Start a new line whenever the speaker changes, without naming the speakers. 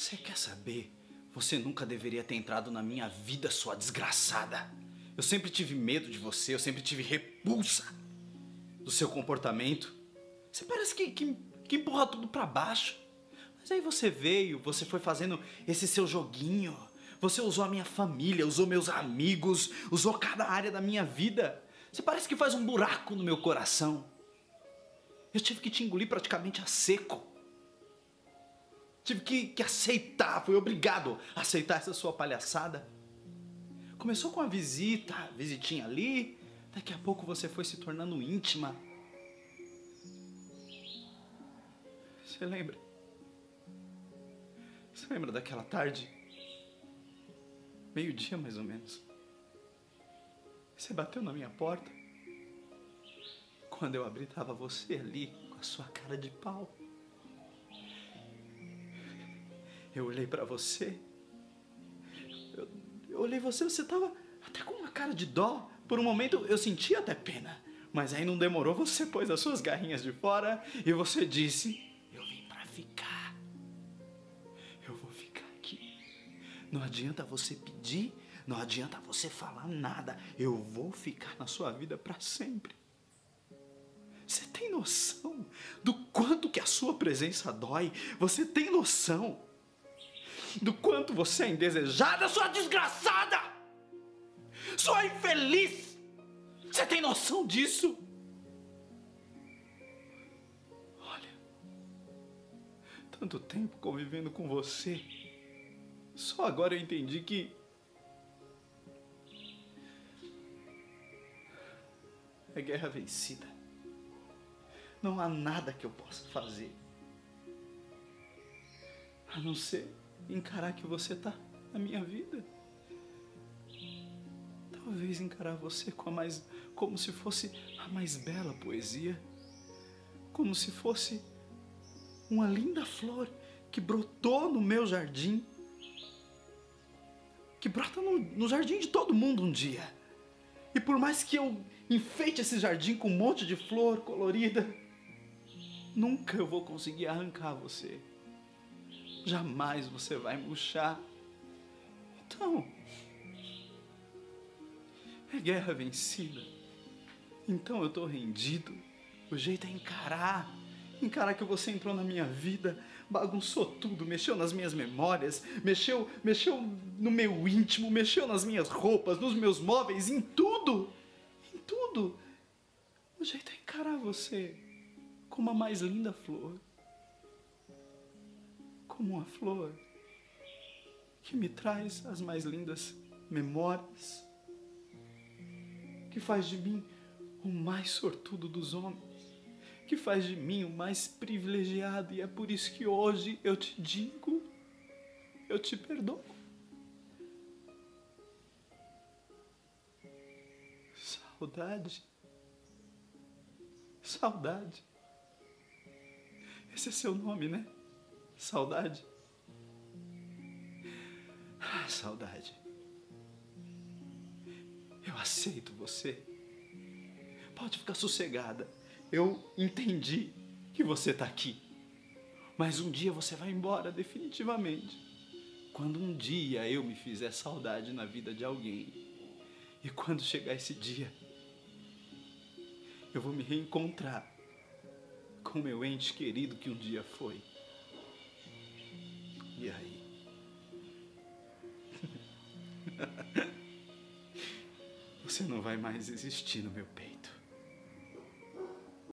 Você quer saber? Você nunca deveria ter entrado na minha vida, sua desgraçada. Eu sempre tive medo de você, eu sempre tive repulsa do seu comportamento. Você parece que, que, que empurra tudo pra baixo. Mas aí você veio, você foi fazendo esse seu joguinho. Você usou a minha família, usou meus amigos, usou cada área da minha vida. Você parece que faz um buraco no meu coração. Eu tive que te engolir praticamente a seco. Tive que, que aceitar, fui obrigado a aceitar essa sua palhaçada. Começou com a visita, visitinha ali, daqui a pouco você foi se tornando íntima. Você lembra? Você lembra daquela tarde? Meio-dia mais ou menos. Você bateu na minha porta. Quando eu abri, tava você ali, com a sua cara de pau. Eu olhei para você. Eu, eu olhei você, você tava até com uma cara de dó. Por um momento eu senti até pena. Mas aí não demorou, você pôs as suas garrinhas de fora e você disse: Eu vim para ficar. Eu vou ficar aqui. Não adianta você pedir, não adianta você falar nada. Eu vou ficar na sua vida para sempre. Você tem noção do quanto que a sua presença dói? Você tem noção do quanto você é indesejada, sua desgraçada! Sua infeliz! Você tem noção disso? Olha, tanto tempo convivendo com você, só agora eu entendi que é guerra vencida. Não há nada que eu possa fazer a não ser encarar que você tá na minha vida. Talvez encarar você com a mais, como se fosse a mais bela poesia, como se fosse uma linda flor que brotou no meu jardim, que brota no, no jardim de todo mundo um dia. E por mais que eu enfeite esse jardim com um monte de flor colorida, nunca eu vou conseguir arrancar você jamais você vai murchar. Então, é guerra vencida. Então eu estou rendido. O jeito é encarar. Encarar que você entrou na minha vida, bagunçou tudo, mexeu nas minhas memórias, mexeu, mexeu no meu íntimo, mexeu nas minhas roupas, nos meus móveis, em tudo. Em tudo. O jeito é encarar você como a mais linda flor como uma flor que me traz as mais lindas memórias, que faz de mim o mais sortudo dos homens, que faz de mim o mais privilegiado, e é por isso que hoje eu te digo, eu te perdoo. Saudade. Saudade. Esse é seu nome, né? Saudade. Ah, saudade. Eu aceito você. Pode ficar sossegada. Eu entendi que você está aqui. Mas um dia você vai embora definitivamente. Quando um dia eu me fizer saudade na vida de alguém. E quando chegar esse dia, eu vou me reencontrar com meu ente querido que um dia foi. E aí? Você não vai mais existir no meu peito.